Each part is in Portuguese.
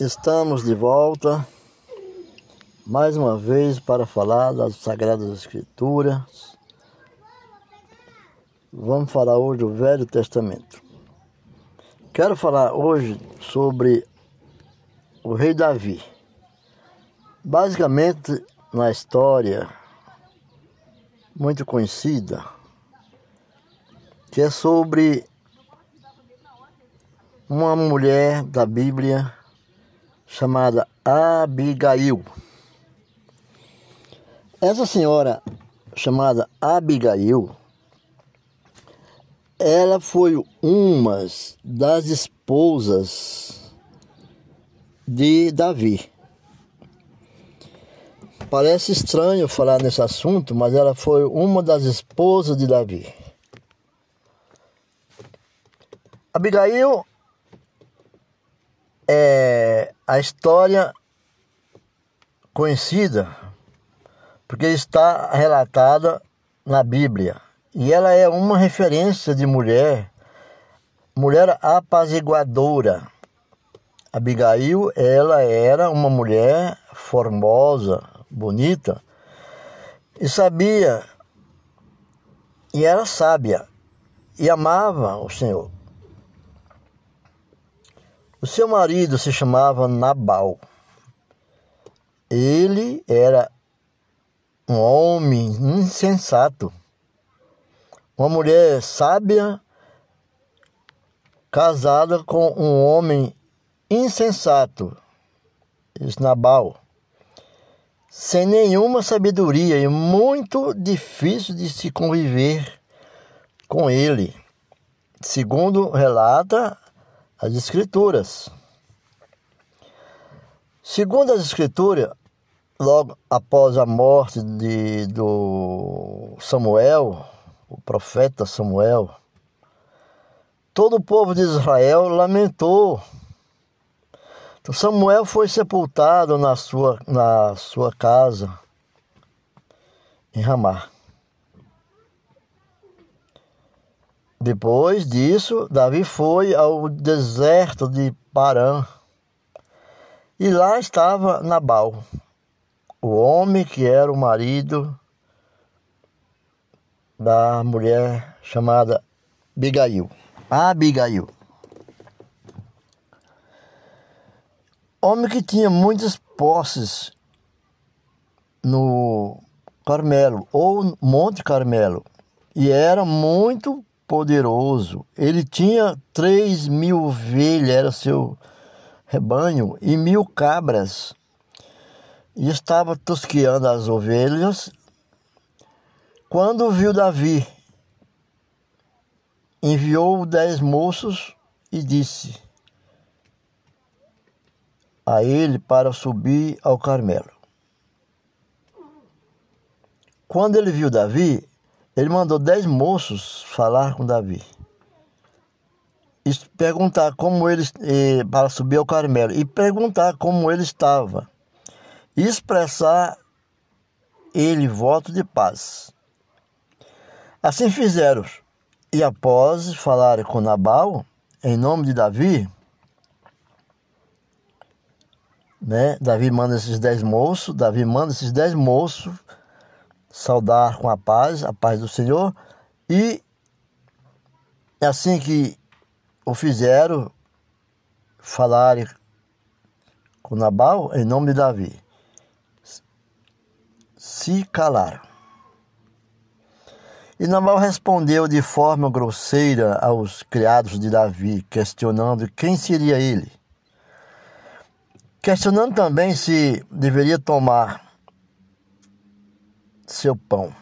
Estamos de volta mais uma vez para falar das Sagradas Escrituras. Vamos falar hoje do Velho Testamento. Quero falar hoje sobre o rei Davi. Basicamente, na história muito conhecida, que é sobre uma mulher da Bíblia chamada Abigail. Essa senhora chamada Abigail, ela foi uma das esposas de Davi. Parece estranho falar nesse assunto, mas ela foi uma das esposas de Davi. Abigail é a história conhecida porque está relatada na Bíblia e ela é uma referência de mulher, mulher apaziguadora. Abigail, ela era uma mulher formosa, bonita e sabia e era sábia e amava o Senhor. O seu marido se chamava Nabal. Ele era um homem insensato, uma mulher sábia casada com um homem insensato, Nabal, sem nenhuma sabedoria e muito difícil de se conviver com ele, segundo relata as Escrituras. Segundo as Escrituras, logo após a morte de, do Samuel, o profeta Samuel, todo o povo de Israel lamentou. Então Samuel foi sepultado na sua, na sua casa, em Ramá. Depois disso, Davi foi ao deserto de Parã. E lá estava Nabal, o homem que era o marido da mulher chamada Abigail. Abigail. Homem que tinha muitas posses no Carmelo, ou Monte Carmelo, e era muito poderoso. Ele tinha três mil ovelhas, era seu rebanho, e mil cabras. E estava tosqueando as ovelhas. Quando viu Davi, enviou dez moços e disse a ele para subir ao Carmelo. Quando ele viu Davi, ele mandou dez moços falar com Davi. E perguntar como ele para subir ao Carmelo e perguntar como ele estava. E expressar ele voto de paz. Assim fizeram. E após falar com Nabal, em nome de Davi, né? Davi manda esses dez moços, Davi manda esses dez moços saudar com a paz, a paz do Senhor, e assim que o fizeram, falarem com Nabal em nome de Davi, se calaram. E Nabal respondeu de forma grosseira aos criados de Davi, questionando quem seria ele. Questionando também se deveria tomar seu pão,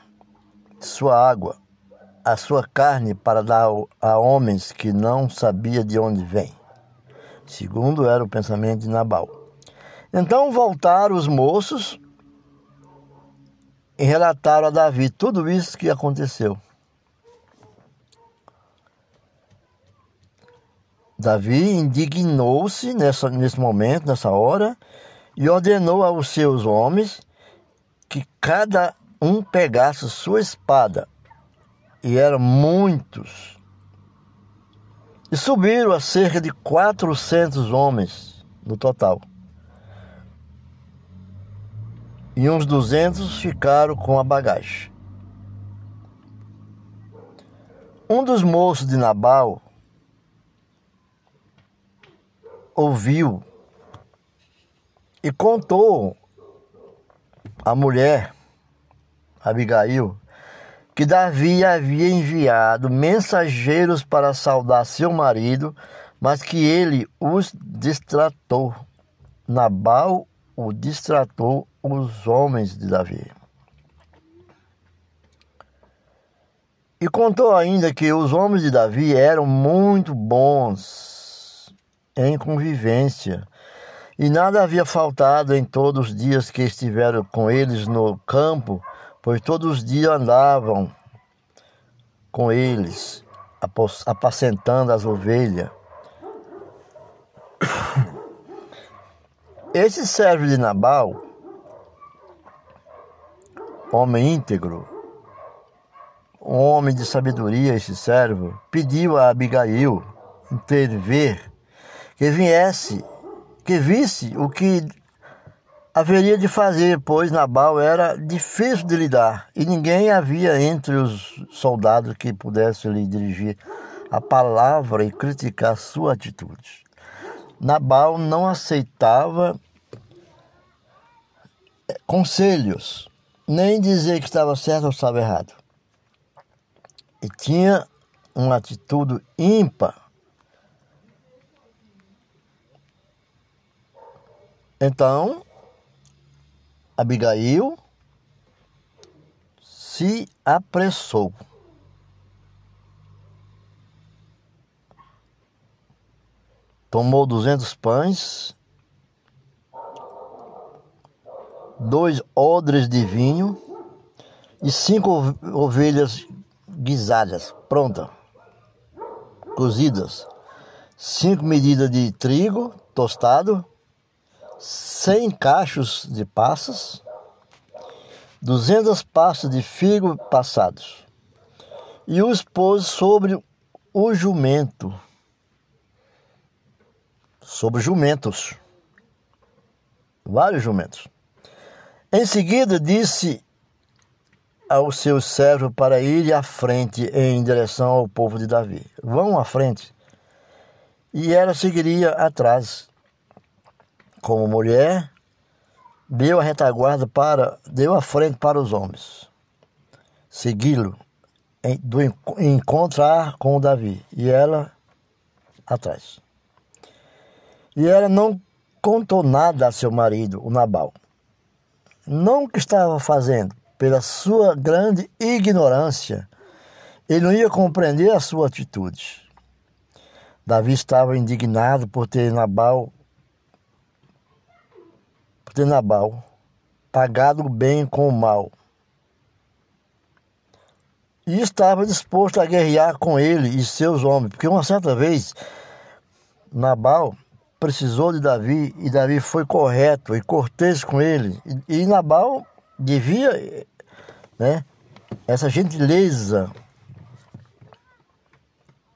sua água, a sua carne para dar a homens que não sabia de onde vem. Segundo era o pensamento de Nabal. Então voltaram os moços e relataram a Davi tudo isso que aconteceu. Davi indignou-se nesse momento, nessa hora, e ordenou aos seus homens que cada um pegasse sua espada, e eram muitos, e subiram a cerca de quatrocentos homens, no total. E uns 200 ficaram com a bagagem. Um dos moços de Nabal ouviu e contou à mulher, Abigail, que Davi havia enviado mensageiros para saudar seu marido, mas que ele os distratou. Nabal o distratou os homens de Davi. E contou ainda que os homens de Davi eram muito bons em convivência, e nada havia faltado em todos os dias que estiveram com eles no campo, pois todos os dias andavam com eles, apacentando as ovelhas. Esse servo de Nabal, homem íntegro, homem de sabedoria, esse servo, pediu a Abigail intervir, que viesse, que visse o que haveria de fazer, pois Nabal era difícil de lidar e ninguém havia entre os soldados que pudesse lhe dirigir a palavra e criticar sua atitude. Nabal não aceitava conselhos, nem dizer que estava certo ou estava errado e tinha uma atitude ímpar. Então, Abigail se apressou. Tomou duzentos pães, dois odres de vinho e cinco ovelhas guisadas, pronta, cozidas. 5 medidas de trigo tostado, 100 cachos de passas, 200 pastas de figo passados. E os pôs sobre o jumento, sobre jumentos, vários jumentos. Em seguida disse ao seu servo para ir à frente em direção ao povo de Davi. Vão à frente. E ela seguiria atrás. Como mulher, deu a retaguarda para, deu a frente para os homens. Segui-lo, do encontrar com Davi. E ela atrás. E ela não contou nada a seu marido, o Nabal. Não que estava fazendo, pela sua grande ignorância, ele não ia compreender a sua atitude. Davi estava indignado por ter Nabal, ter Nabal pagado o bem com o mal. E estava disposto a guerrear com ele e seus homens, porque uma certa vez Nabal precisou de Davi e Davi foi correto e cortês com ele. E, e Nabal devia né? Essa gentileza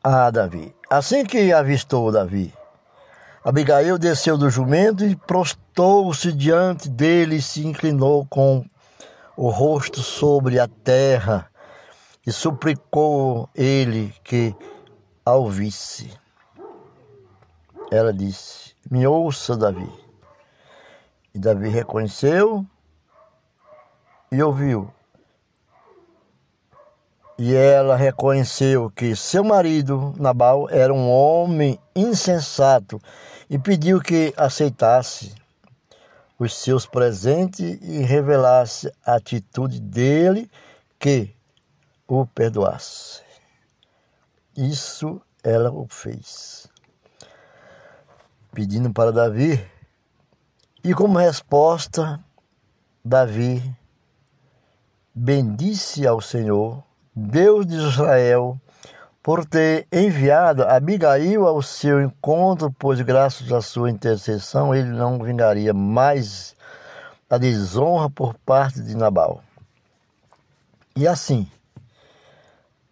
a Davi. Assim que avistou Davi, Abigail desceu do jumento e prostou-se diante dele e se inclinou com o rosto sobre a terra e suplicou ele que a ouvisse. Ela disse: Me ouça, Davi. E Davi reconheceu e ouviu. E ela reconheceu que seu marido, Nabal, era um homem insensato e pediu que aceitasse os seus presentes e revelasse a atitude dele que o perdoasse. Isso ela o fez, pedindo para Davi, e como resposta, Davi bendisse ao Senhor Deus de Israel, por ter enviado Abigail ao seu encontro, pois graças à sua intercessão ele não vingaria mais a desonra por parte de Nabal. E assim,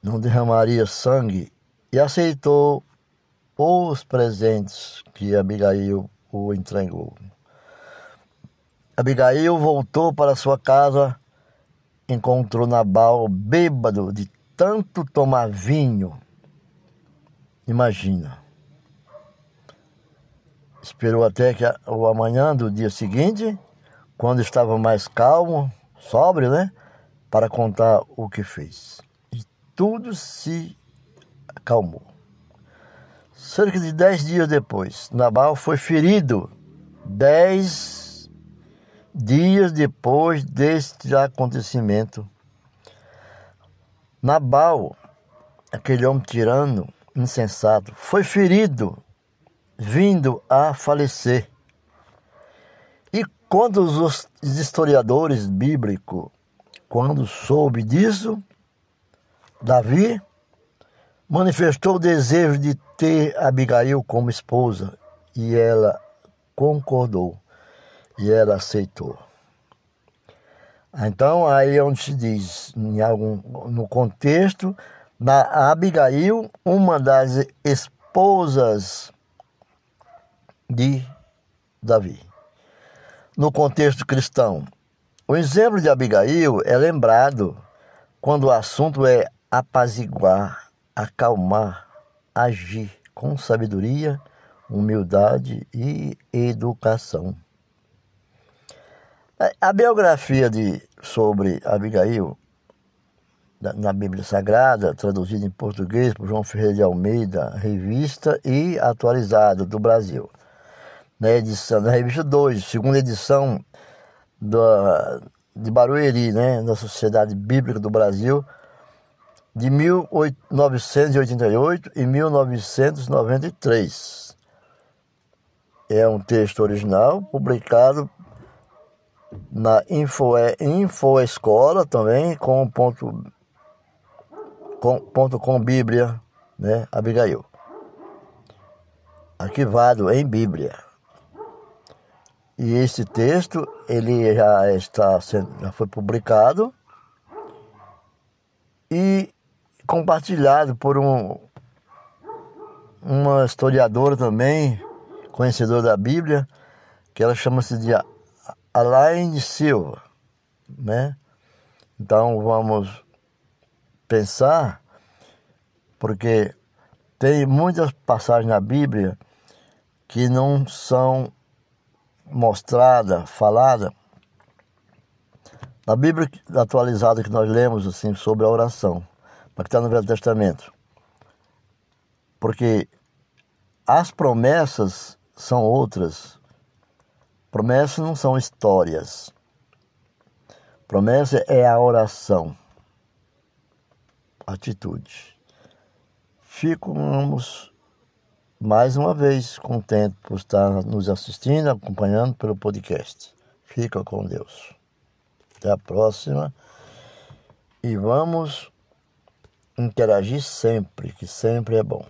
não derramaria sangue e aceitou os presentes que Abigail o entregou. Abigail voltou para sua casa, encontrou Nabal bêbado de tanto tomar vinho. Imagina. Esperou até que o amanhã do dia seguinte, quando estava mais calmo, sóbrio, né? Para contar o que fez. E tudo se acalmou. Cerca de dez dias depois, Nabal foi ferido. Dez dias depois deste acontecimento, Nabal, aquele homem tirano, insensato, foi ferido, vindo a falecer. E quando os historiadores bíblicos, quando soube disso, Davi manifestou o desejo de ter Abigail como esposa e ela concordou e ela aceitou. Então, aí é onde se diz, em algum, no contexto, na Abigail, uma das esposas de Davi. No contexto cristão, o exemplo de Abigail é lembrado quando o assunto é apaziguar, acalmar, agir com sabedoria, humildade e educação. A biografia de, sobre Abigail, na Bíblia Sagrada, traduzida em português por João Ferreira de Almeida, revista e atualizada do Brasil. Na edição, na revista 2, segunda edição da, de Barueri, né, da Sociedade Bíblica do Brasil, de 1988 e 1993. É um texto original publicado na Info, Info Escola também, com ponto com, ponto com Bíblia, né, Abigail. Arquivado em Bíblia. E esse texto, ele já está já foi publicado e compartilhado por um uma historiadora também, conhecedora da Bíblia, que ela chama-se de Alain Silva, né? Então vamos pensar, porque tem muitas passagens na Bíblia que não são mostradas, faladas. Na Bíblia atualizada que nós lemos assim sobre a oração, mas que está no Velho Testamento. Porque as promessas são outras Promessas não são histórias. Promessa é a oração. Atitude. Ficamos mais uma vez contentes por estar nos assistindo, acompanhando pelo podcast. Fica com Deus. Até a próxima. E vamos interagir sempre, que sempre é bom.